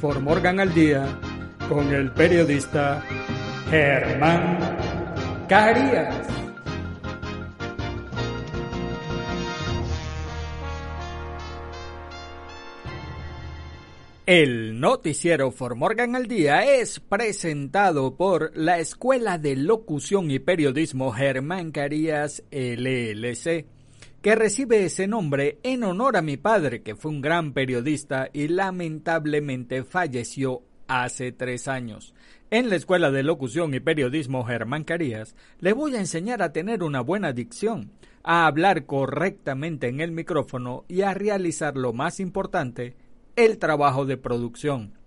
For Morgan al Día con el periodista Germán Carías. El noticiero For Morgan al Día es presentado por la Escuela de Locución y Periodismo Germán Carías LLC, que recibe ese nombre en honor a mi padre, que fue un gran periodista y lamentablemente falleció hace tres años. En la Escuela de Locución y Periodismo Germán Carías le voy a enseñar a tener una buena dicción, a hablar correctamente en el micrófono y a realizar lo más importante, el trabajo de producción.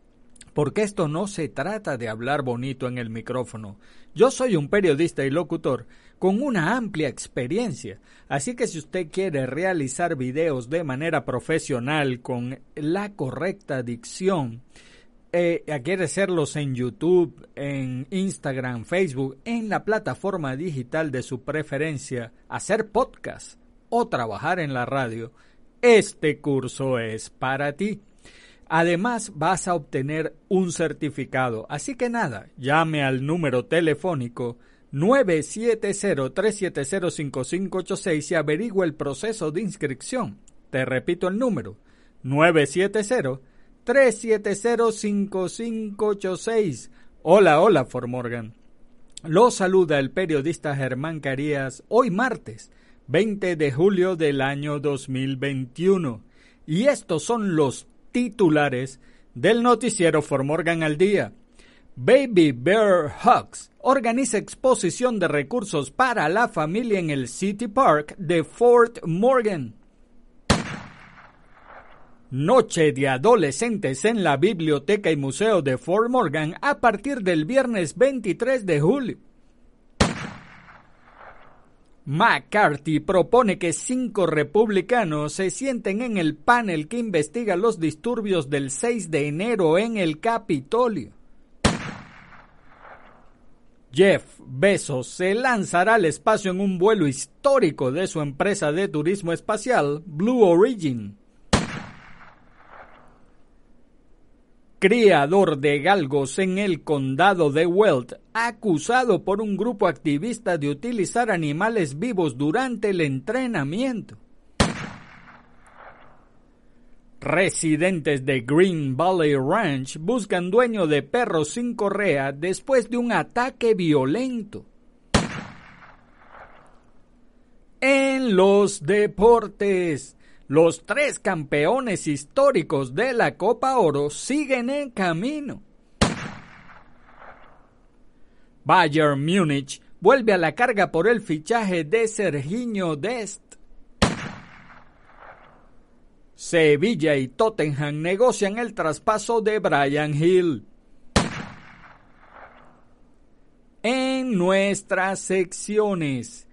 Porque esto no se trata de hablar bonito en el micrófono. Yo soy un periodista y locutor con una amplia experiencia, así que si usted quiere realizar videos de manera profesional con la correcta dicción, eh, quiere hacerlos en YouTube, en Instagram, Facebook, en la plataforma digital de su preferencia, hacer podcast o trabajar en la radio, este curso es para ti. Además, vas a obtener un certificado. Así que nada, llame al número telefónico 970-370-5586 y averigüe el proceso de inscripción. Te repito el número 970 370-5586. Hola, hola, Formorgan. Lo saluda el periodista Germán Carías hoy martes, 20 de julio del año 2021. Y estos son los titulares del noticiero Formorgan al día. Baby Bear Hugs organiza exposición de recursos para la familia en el City Park de Fort Morgan. Noche de adolescentes en la Biblioteca y Museo de Fort Morgan a partir del viernes 23 de julio. McCarthy propone que cinco republicanos se sienten en el panel que investiga los disturbios del 6 de enero en el Capitolio. Jeff Bezos se lanzará al espacio en un vuelo histórico de su empresa de turismo espacial, Blue Origin. criador de galgos en el condado de Weld, acusado por un grupo activista de utilizar animales vivos durante el entrenamiento. Residentes de Green Valley Ranch buscan dueño de perros sin correa después de un ataque violento. En los deportes, los tres campeones históricos de la Copa Oro siguen en camino. Bayern Múnich vuelve a la carga por el fichaje de Serginho Dest. Sevilla y Tottenham negocian el traspaso de Brian Hill. En nuestras secciones,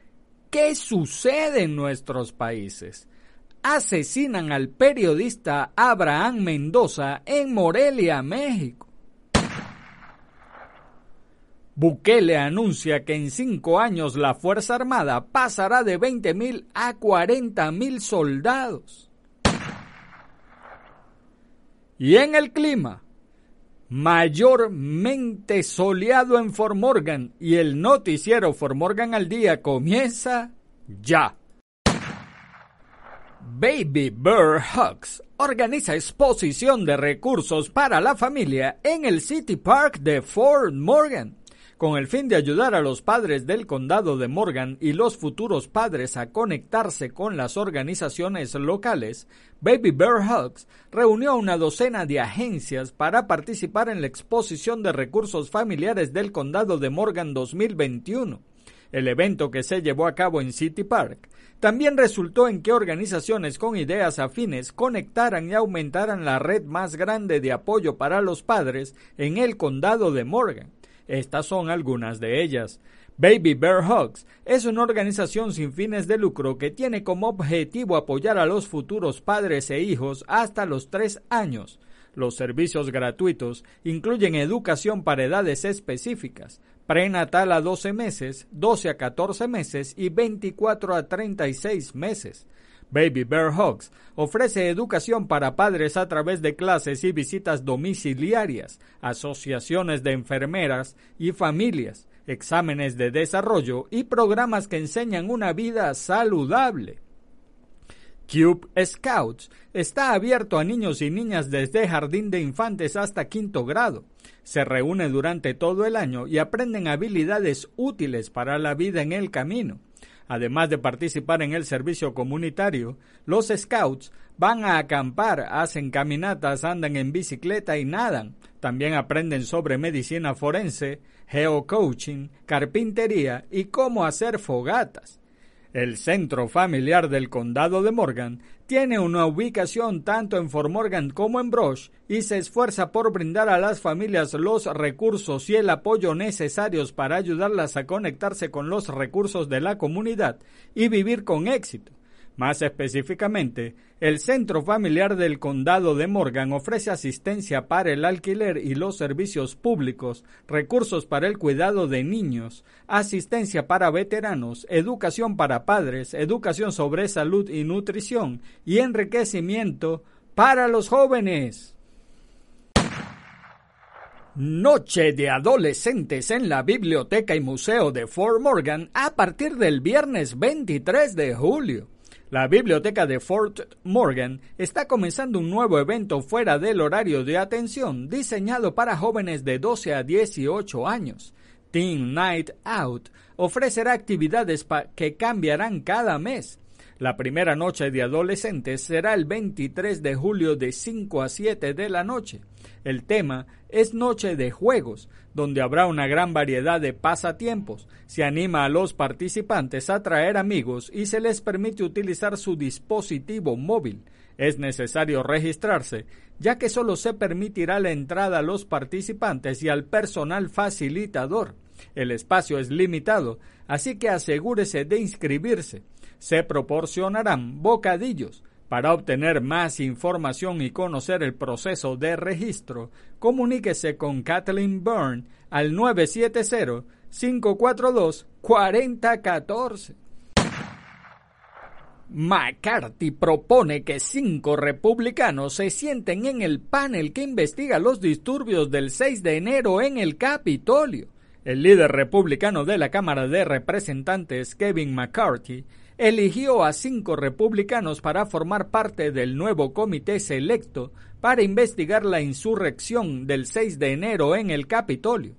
¿qué sucede en nuestros países? asesinan al periodista Abraham Mendoza en Morelia, México. Bukele anuncia que en cinco años la Fuerza Armada pasará de 20.000 a 40.000 soldados. Y en el clima, mayormente soleado en Formorgan y el noticiero Formorgan al día comienza ya. Baby Bear Hugs organiza exposición de recursos para la familia en el City Park de Fort Morgan. Con el fin de ayudar a los padres del condado de Morgan y los futuros padres a conectarse con las organizaciones locales, Baby Bear Hugs reunió a una docena de agencias para participar en la exposición de recursos familiares del condado de Morgan 2021. El evento que se llevó a cabo en City Park también resultó en que organizaciones con ideas afines conectaran y aumentaran la red más grande de apoyo para los padres en el condado de Morgan. Estas son algunas de ellas. Baby Bear Hugs es una organización sin fines de lucro que tiene como objetivo apoyar a los futuros padres e hijos hasta los tres años. Los servicios gratuitos incluyen educación para edades específicas, prenatal a 12 meses, 12 a 14 meses y 24 a 36 meses. Baby Bear Hugs ofrece educación para padres a través de clases y visitas domiciliarias, asociaciones de enfermeras y familias, exámenes de desarrollo y programas que enseñan una vida saludable. Cube Scouts está abierto a niños y niñas desde jardín de infantes hasta quinto grado. Se reúne durante todo el año y aprenden habilidades útiles para la vida en el camino. Además de participar en el servicio comunitario, los scouts van a acampar, hacen caminatas, andan en bicicleta y nadan. También aprenden sobre medicina forense, geocoaching, carpintería y cómo hacer fogatas. El Centro Familiar del Condado de Morgan tiene una ubicación tanto en Fort Morgan como en Brosh y se esfuerza por brindar a las familias los recursos y el apoyo necesarios para ayudarlas a conectarse con los recursos de la comunidad y vivir con éxito. Más específicamente, el Centro Familiar del Condado de Morgan ofrece asistencia para el alquiler y los servicios públicos, recursos para el cuidado de niños, asistencia para veteranos, educación para padres, educación sobre salud y nutrición y enriquecimiento para los jóvenes. Noche de adolescentes en la Biblioteca y Museo de Fort Morgan a partir del viernes 23 de julio. La biblioteca de Fort Morgan está comenzando un nuevo evento fuera del horario de atención diseñado para jóvenes de 12 a 18 años. Teen Night Out ofrecerá actividades que cambiarán cada mes. La primera noche de adolescentes será el 23 de julio de 5 a 7 de la noche. El tema es Noche de Juegos, donde habrá una gran variedad de pasatiempos. Se anima a los participantes a traer amigos y se les permite utilizar su dispositivo móvil. Es necesario registrarse, ya que solo se permitirá la entrada a los participantes y al personal facilitador. El espacio es limitado, así que asegúrese de inscribirse. Se proporcionarán bocadillos, para obtener más información y conocer el proceso de registro, comuníquese con Kathleen Byrne al 970-542-4014. McCarthy propone que cinco republicanos se sienten en el panel que investiga los disturbios del 6 de enero en el Capitolio. El líder republicano de la Cámara de Representantes, Kevin McCarthy, eligió a cinco republicanos para formar parte del nuevo comité selecto para investigar la insurrección del 6 de enero en el Capitolio.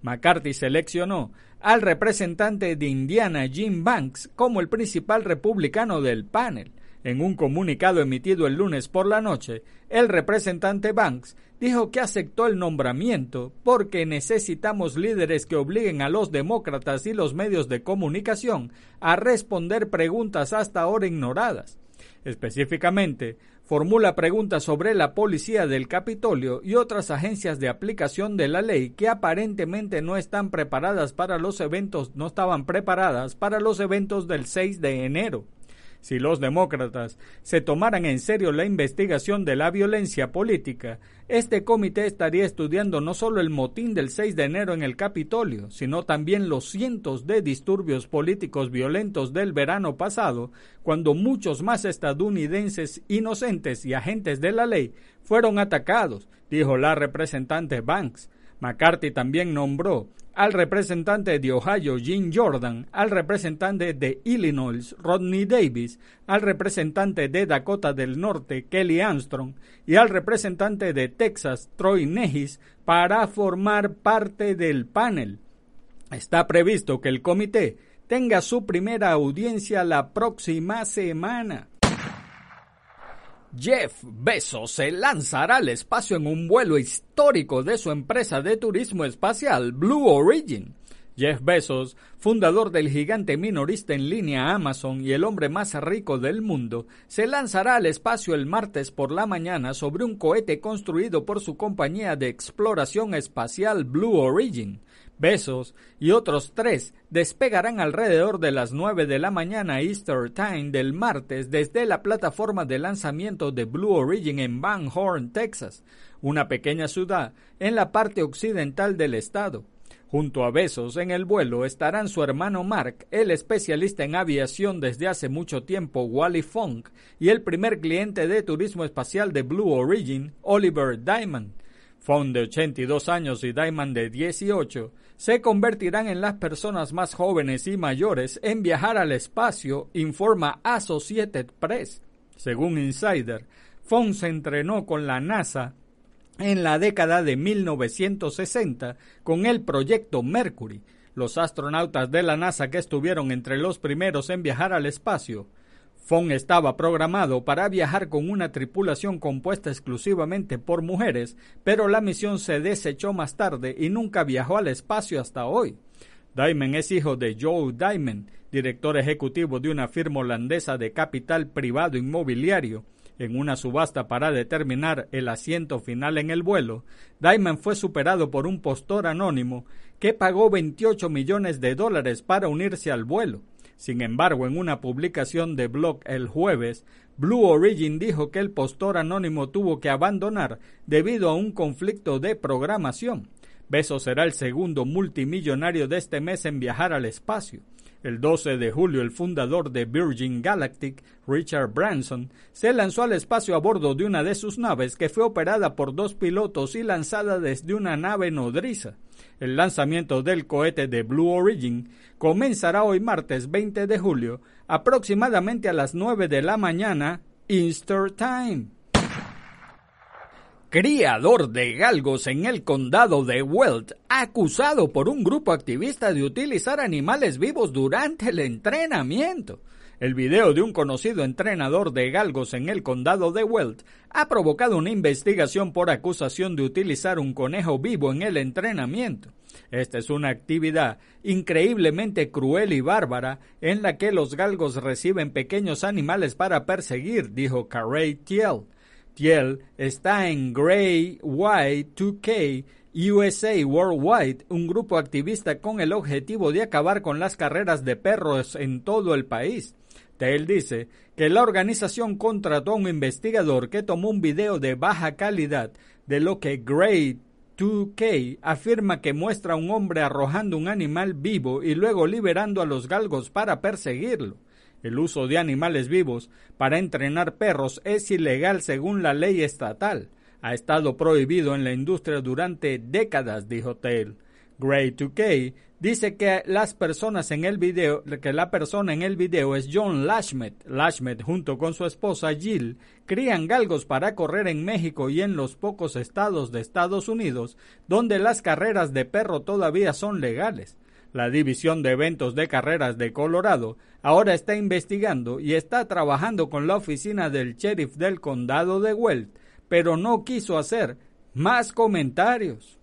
McCarthy seleccionó al representante de Indiana Jim Banks como el principal republicano del panel. En un comunicado emitido el lunes por la noche, el representante Banks dijo que aceptó el nombramiento porque necesitamos líderes que obliguen a los demócratas y los medios de comunicación a responder preguntas hasta ahora ignoradas. Específicamente, formula preguntas sobre la policía del Capitolio y otras agencias de aplicación de la ley que aparentemente no están preparadas para los eventos, no estaban preparadas para los eventos del 6 de enero. Si los demócratas se tomaran en serio la investigación de la violencia política, este comité estaría estudiando no solo el motín del 6 de enero en el Capitolio, sino también los cientos de disturbios políticos violentos del verano pasado, cuando muchos más estadounidenses inocentes y agentes de la ley fueron atacados, dijo la representante Banks. McCarthy también nombró al representante de Ohio Jim Jordan, al representante de Illinois Rodney Davis, al representante de Dakota del Norte Kelly Armstrong y al representante de Texas Troy Nehis para formar parte del panel. Está previsto que el comité tenga su primera audiencia la próxima semana. Jeff Bezos se lanzará al espacio en un vuelo histórico de su empresa de turismo espacial Blue Origin. Jeff Bezos, fundador del gigante minorista en línea Amazon y el hombre más rico del mundo, se lanzará al espacio el martes por la mañana sobre un cohete construido por su compañía de exploración espacial Blue Origin. Besos y otros tres despegarán alrededor de las 9 de la mañana Easter Time del martes desde la plataforma de lanzamiento de Blue Origin en Van Horn, Texas, una pequeña ciudad en la parte occidental del estado. Junto a Besos en el vuelo estarán su hermano Mark, el especialista en aviación desde hace mucho tiempo Wally Funk, y el primer cliente de turismo espacial de Blue Origin, Oliver Diamond. Funk de 82 años y Diamond de 18 se convertirán en las personas más jóvenes y mayores en viajar al espacio, informa Associated Press. Según Insider, Fong se entrenó con la NASA en la década de 1960 con el proyecto Mercury. Los astronautas de la NASA que estuvieron entre los primeros en viajar al espacio Fong estaba programado para viajar con una tripulación compuesta exclusivamente por mujeres, pero la misión se desechó más tarde y nunca viajó al espacio hasta hoy. Diamond es hijo de Joe Diamond, director ejecutivo de una firma holandesa de capital privado inmobiliario. En una subasta para determinar el asiento final en el vuelo, Diamond fue superado por un postor anónimo que pagó 28 millones de dólares para unirse al vuelo. Sin embargo, en una publicación de blog el jueves, Blue Origin dijo que el postor anónimo tuvo que abandonar debido a un conflicto de programación. Beso será el segundo multimillonario de este mes en viajar al espacio. El 12 de julio, el fundador de Virgin Galactic, Richard Branson, se lanzó al espacio a bordo de una de sus naves que fue operada por dos pilotos y lanzada desde una nave nodriza. El lanzamiento del cohete de Blue Origin comenzará hoy martes 20 de julio, aproximadamente a las 9 de la mañana, Easter Time. Criador de galgos en el condado de Weld, acusado por un grupo activista de utilizar animales vivos durante el entrenamiento. El video de un conocido entrenador de galgos en el condado de Weld ha provocado una investigación por acusación de utilizar un conejo vivo en el entrenamiento. Esta es una actividad increíblemente cruel y bárbara en la que los galgos reciben pequeños animales para perseguir, dijo Carey Thiel. Thiel está en Grey White 2K USA Worldwide, un grupo activista con el objetivo de acabar con las carreras de perros en todo el país. Tail dice que la organización contrató a un investigador que tomó un video de baja calidad de lo que Grey 2K afirma que muestra a un hombre arrojando un animal vivo y luego liberando a los galgos para perseguirlo. El uso de animales vivos para entrenar perros es ilegal según la ley estatal. Ha estado prohibido en la industria durante décadas, dijo Tail. Gray 2K dice que las personas en el video, que la persona en el video es John Lashmet. Lashmet junto con su esposa Jill crían galgos para correr en México y en los pocos estados de Estados Unidos donde las carreras de perro todavía son legales. La División de Eventos de Carreras de Colorado ahora está investigando y está trabajando con la oficina del sheriff del condado de Weld, pero no quiso hacer más comentarios.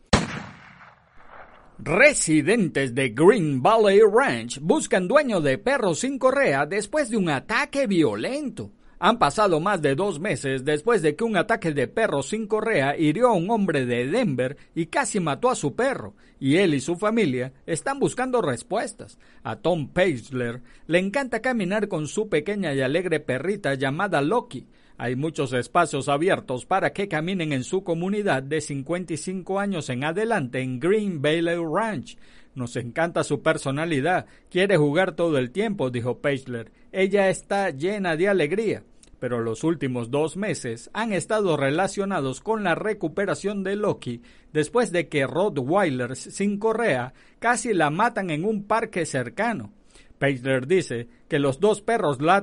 Residentes de Green Valley Ranch buscan dueño de perros sin correa después de un ataque violento. Han pasado más de dos meses después de que un ataque de perros sin correa hirió a un hombre de Denver y casi mató a su perro, y él y su familia están buscando respuestas. A Tom Paisley le encanta caminar con su pequeña y alegre perrita llamada Loki, hay muchos espacios abiertos para que caminen en su comunidad de 55 años en adelante en Green Valley Ranch. Nos encanta su personalidad. Quiere jugar todo el tiempo, dijo Paisley. Ella está llena de alegría. Pero los últimos dos meses han estado relacionados con la recuperación de Loki después de que Rottweilers sin correa casi la matan en un parque cercano. Pagler dice que los dos perros lo,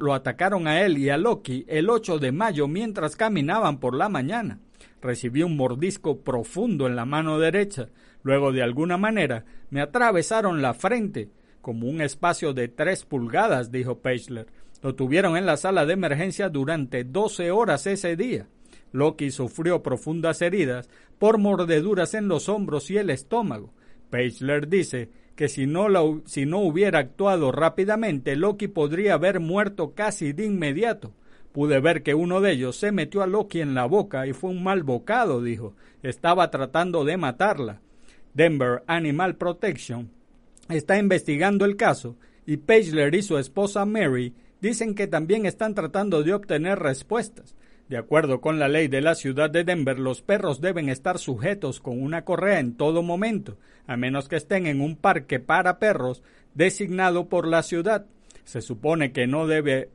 lo atacaron a él y a Loki el 8 de mayo mientras caminaban por la mañana. Recibió un mordisco profundo en la mano derecha. Luego, de alguna manera, me atravesaron la frente, como un espacio de tres pulgadas, dijo Pagler. Lo tuvieron en la sala de emergencia durante 12 horas ese día. Loki sufrió profundas heridas por mordeduras en los hombros y el estómago. Pagler dice que si no, si no hubiera actuado rápidamente, Loki podría haber muerto casi de inmediato. Pude ver que uno de ellos se metió a Loki en la boca y fue un mal bocado, dijo. Estaba tratando de matarla. Denver Animal Protection está investigando el caso y Pagler y su esposa Mary dicen que también están tratando de obtener respuestas. De acuerdo con la ley de la ciudad de Denver, los perros deben estar sujetos con una correa en todo momento, a menos que estén en un parque para perros designado por la ciudad. Se supone que no, debes,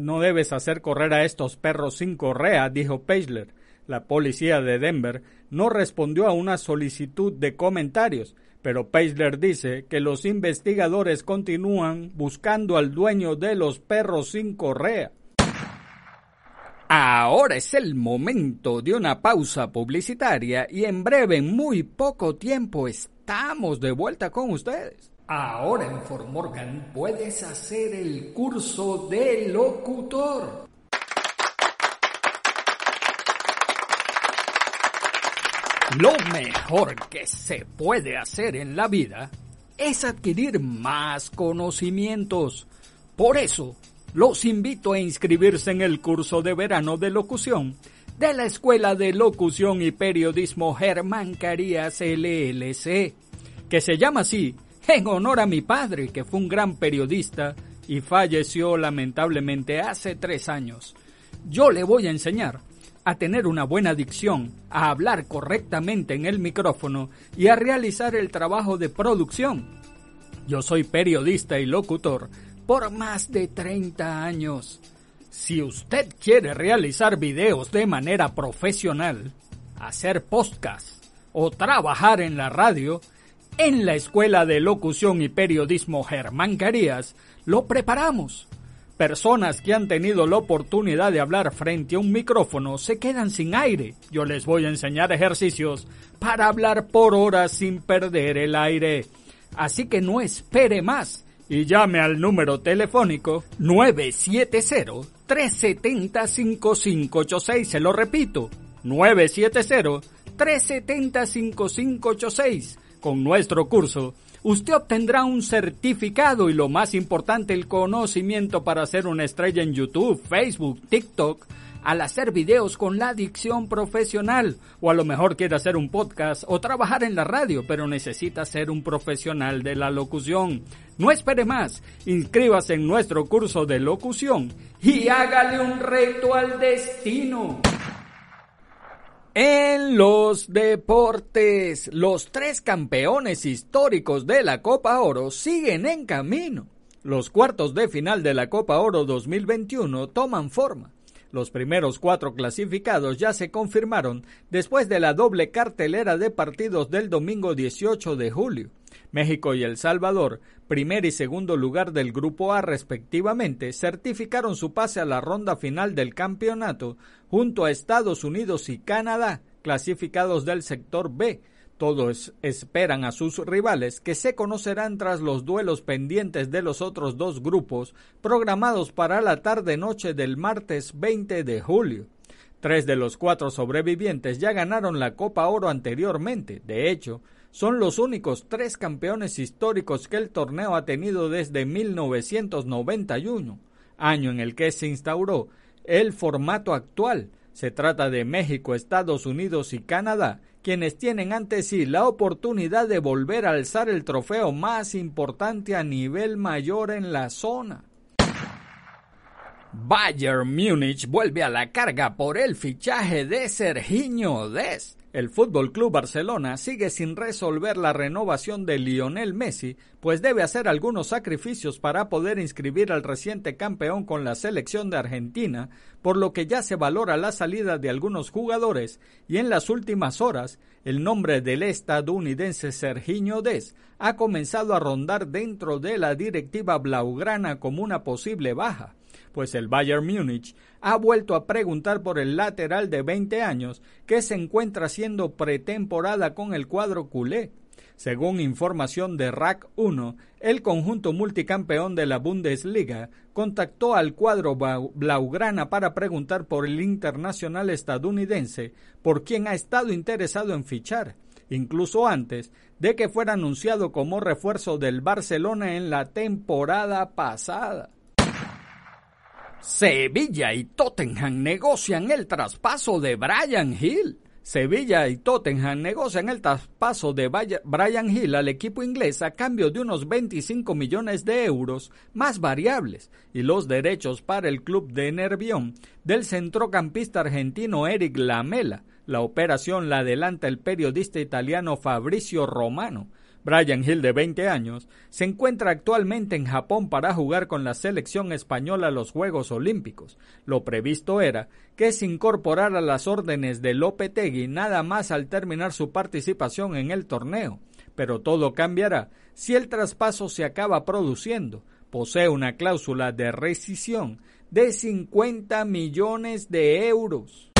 no debes hacer correr a estos perros sin correa, dijo Pagler. La policía de Denver no respondió a una solicitud de comentarios, pero Peisler dice que los investigadores continúan buscando al dueño de los perros sin correa. Ahora es el momento de una pausa publicitaria y en breve, en muy poco tiempo, estamos de vuelta con ustedes. Ahora en Fort Morgan puedes hacer el curso de locutor. Lo mejor que se puede hacer en la vida es adquirir más conocimientos. Por eso, los invito a inscribirse en el curso de verano de locución de la Escuela de Locución y Periodismo Germán Carías LLC, que se llama así en honor a mi padre, que fue un gran periodista y falleció lamentablemente hace tres años. Yo le voy a enseñar a tener una buena dicción, a hablar correctamente en el micrófono y a realizar el trabajo de producción. Yo soy periodista y locutor por más de 30 años. Si usted quiere realizar videos de manera profesional, hacer podcast o trabajar en la radio, en la Escuela de Locución y Periodismo Germán Carías lo preparamos Personas que han tenido la oportunidad de hablar frente a un micrófono se quedan sin aire. Yo les voy a enseñar ejercicios para hablar por horas sin perder el aire. Así que no espere más y llame al número telefónico 970-370-5586. Se lo repito, 970-370-5586. Con nuestro curso usted obtendrá un certificado y lo más importante, el conocimiento para ser una estrella en YouTube, Facebook, TikTok, al hacer videos con la dicción profesional, o a lo mejor quiere hacer un podcast o trabajar en la radio, pero necesita ser un profesional de la locución. No espere más, inscríbase en nuestro curso de locución y hágale un reto al destino. En los deportes, los tres campeones históricos de la Copa Oro siguen en camino. Los cuartos de final de la Copa Oro 2021 toman forma. Los primeros cuatro clasificados ya se confirmaron después de la doble cartelera de partidos del domingo 18 de julio. México y El Salvador, primer y segundo lugar del Grupo A respectivamente, certificaron su pase a la ronda final del campeonato junto a Estados Unidos y Canadá, clasificados del sector B. Todos esperan a sus rivales que se conocerán tras los duelos pendientes de los otros dos grupos programados para la tarde-noche del martes 20 de julio. Tres de los cuatro sobrevivientes ya ganaron la Copa Oro anteriormente. De hecho, son los únicos tres campeones históricos que el torneo ha tenido desde 1991, año en el que se instauró el formato actual. Se trata de México, Estados Unidos y Canadá, quienes tienen ante sí la oportunidad de volver a alzar el trofeo más importante a nivel mayor en la zona. Bayern Múnich vuelve a la carga por el fichaje de Serginho Dest. El Fútbol Club Barcelona sigue sin resolver la renovación de Lionel Messi, pues debe hacer algunos sacrificios para poder inscribir al reciente campeón con la selección de Argentina, por lo que ya se valora la salida de algunos jugadores y en las últimas horas el nombre del estadounidense Serginho Des ha comenzado a rondar dentro de la directiva blaugrana como una posible baja pues el Bayern Múnich ha vuelto a preguntar por el lateral de 20 años que se encuentra haciendo pretemporada con el cuadro culé. Según información de RAC 1, el conjunto multicampeón de la Bundesliga contactó al cuadro blaugrana para preguntar por el internacional estadounidense, por quien ha estado interesado en fichar, incluso antes de que fuera anunciado como refuerzo del Barcelona en la temporada pasada. Sevilla y Tottenham negocian el traspaso de Brian Hill. Sevilla y Tottenham negocian el traspaso de Brian Hill al equipo inglés a cambio de unos 25 millones de euros más variables y los derechos para el club de Nervión del centrocampista argentino Eric Lamela. La operación la adelanta el periodista italiano Fabrizio Romano. Brian Hill, de 20 años, se encuentra actualmente en Japón para jugar con la selección española a los Juegos Olímpicos. Lo previsto era que se incorporara a las órdenes de Lopetegui nada más al terminar su participación en el torneo. Pero todo cambiará si el traspaso se acaba produciendo. Posee una cláusula de rescisión de 50 millones de euros.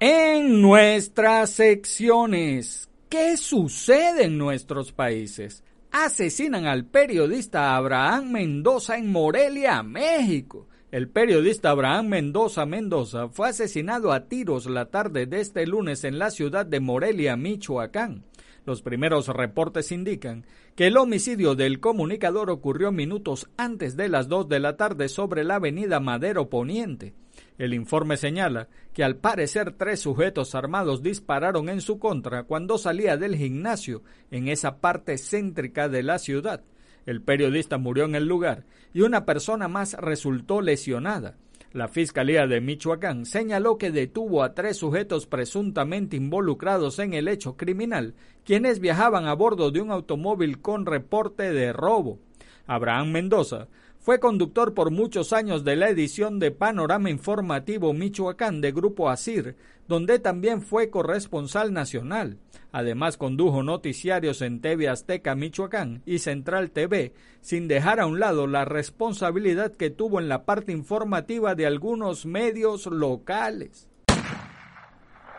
En nuestras secciones, ¿Qué sucede en nuestros países? Asesinan al periodista Abraham Mendoza en Morelia, México. El periodista Abraham Mendoza Mendoza fue asesinado a tiros la tarde de este lunes en la ciudad de Morelia, Michoacán. Los primeros reportes indican que el homicidio del comunicador ocurrió minutos antes de las 2 de la tarde sobre la avenida Madero Poniente. El informe señala que al parecer tres sujetos armados dispararon en su contra cuando salía del gimnasio en esa parte céntrica de la ciudad. El periodista murió en el lugar y una persona más resultó lesionada. La Fiscalía de Michoacán señaló que detuvo a tres sujetos presuntamente involucrados en el hecho criminal, quienes viajaban a bordo de un automóvil con reporte de robo. Abraham Mendoza fue conductor por muchos años de la edición de Panorama Informativo Michoacán de Grupo ASIR, donde también fue corresponsal nacional. Además condujo noticiarios en TV Azteca Michoacán y Central TV, sin dejar a un lado la responsabilidad que tuvo en la parte informativa de algunos medios locales.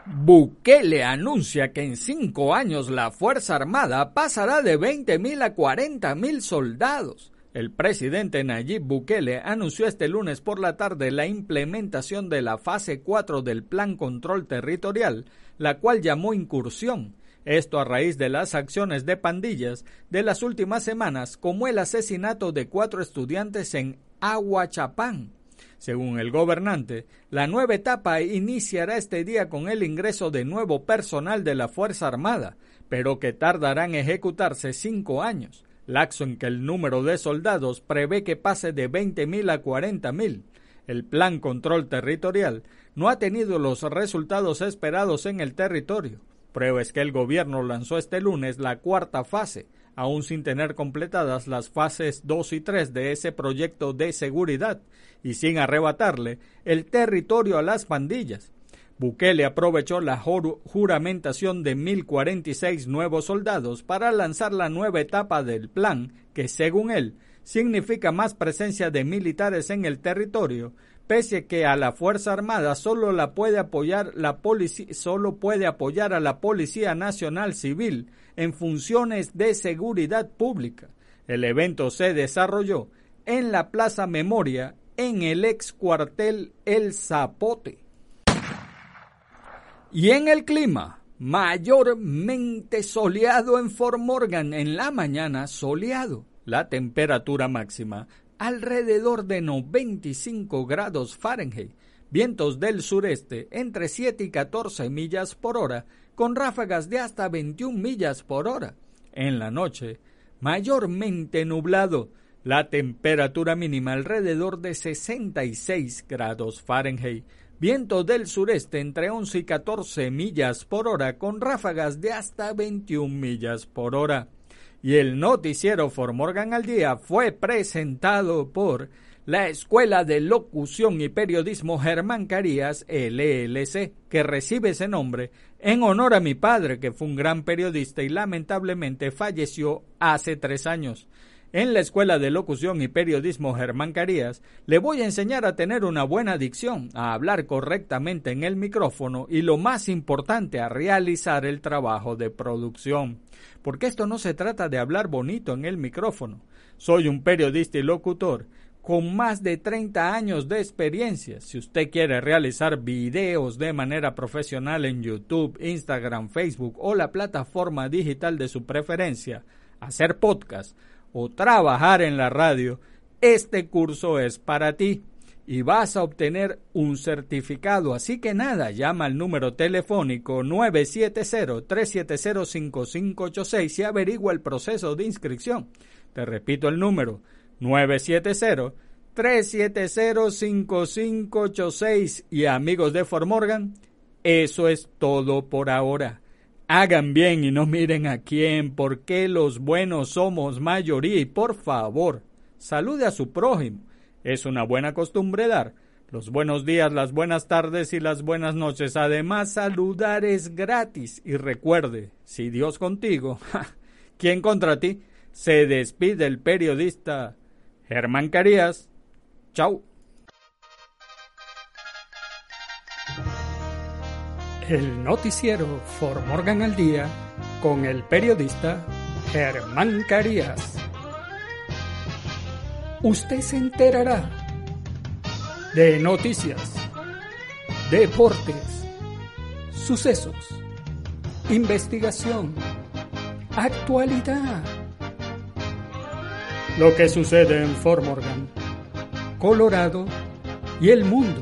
Bukele anuncia que en cinco años la Fuerza Armada pasará de 20.000 a 40.000 soldados. El presidente Nayib Bukele anunció este lunes por la tarde la implementación de la fase 4 del Plan Control Territorial, la cual llamó incursión. Esto a raíz de las acciones de pandillas de las últimas semanas, como el asesinato de cuatro estudiantes en Aguachapán. Según el gobernante, la nueva etapa iniciará este día con el ingreso de nuevo personal de la Fuerza Armada, pero que tardará en ejecutarse cinco años laxo en que el número de soldados prevé que pase de 20.000 a 40.000. El plan control territorial no ha tenido los resultados esperados en el territorio. Prueba es que el gobierno lanzó este lunes la cuarta fase, aún sin tener completadas las fases 2 y 3 de ese proyecto de seguridad y sin arrebatarle el territorio a las pandillas. Bukele aprovechó la juramentación de 1.046 nuevos soldados para lanzar la nueva etapa del plan, que según él significa más presencia de militares en el territorio, pese que a la Fuerza Armada solo la puede apoyar la policía, solo puede apoyar a la Policía Nacional Civil en funciones de seguridad pública. El evento se desarrolló en la Plaza Memoria en el ex cuartel El Zapote. Y en el clima, mayormente soleado en Fort Morgan en la mañana, soleado. La temperatura máxima alrededor de 95 grados Fahrenheit. Vientos del sureste entre 7 y 14 millas por hora, con ráfagas de hasta 21 millas por hora. En la noche, mayormente nublado la temperatura mínima alrededor de 66 grados Fahrenheit. Viento del sureste entre 11 y 14 millas por hora con ráfagas de hasta 21 millas por hora. Y el noticiero For Morgan al día fue presentado por la Escuela de Locución y Periodismo Germán Carías, LLC, que recibe ese nombre en honor a mi padre, que fue un gran periodista y lamentablemente falleció hace tres años. En la Escuela de Locución y Periodismo Germán Carías le voy a enseñar a tener una buena dicción, a hablar correctamente en el micrófono y lo más importante, a realizar el trabajo de producción. Porque esto no se trata de hablar bonito en el micrófono. Soy un periodista y locutor con más de 30 años de experiencia. Si usted quiere realizar videos de manera profesional en YouTube, Instagram, Facebook o la plataforma digital de su preferencia, hacer podcast o trabajar en la radio, este curso es para ti y vas a obtener un certificado. Así que nada, llama al número telefónico 970-370-5586 y averigua el proceso de inscripción. Te repito el número 970-370-5586 y amigos de Formorgan, eso es todo por ahora. Hagan bien y no miren a quién, porque los buenos somos mayoría y por favor, salude a su prójimo. Es una buena costumbre dar los buenos días, las buenas tardes y las buenas noches. Además, saludar es gratis. Y recuerde, si Dios contigo, ¿quién contra ti? Se despide el periodista Germán Carías. Chau. El noticiero For Morgan al Día con el periodista Germán Carías. Usted se enterará de noticias, deportes, sucesos, investigación, actualidad lo que sucede en Fort Morgan, Colorado y el mundo.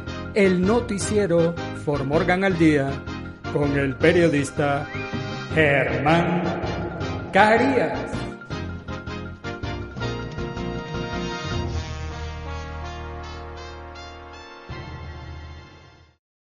el noticiero For Morgan al Día con el periodista Germán Carías.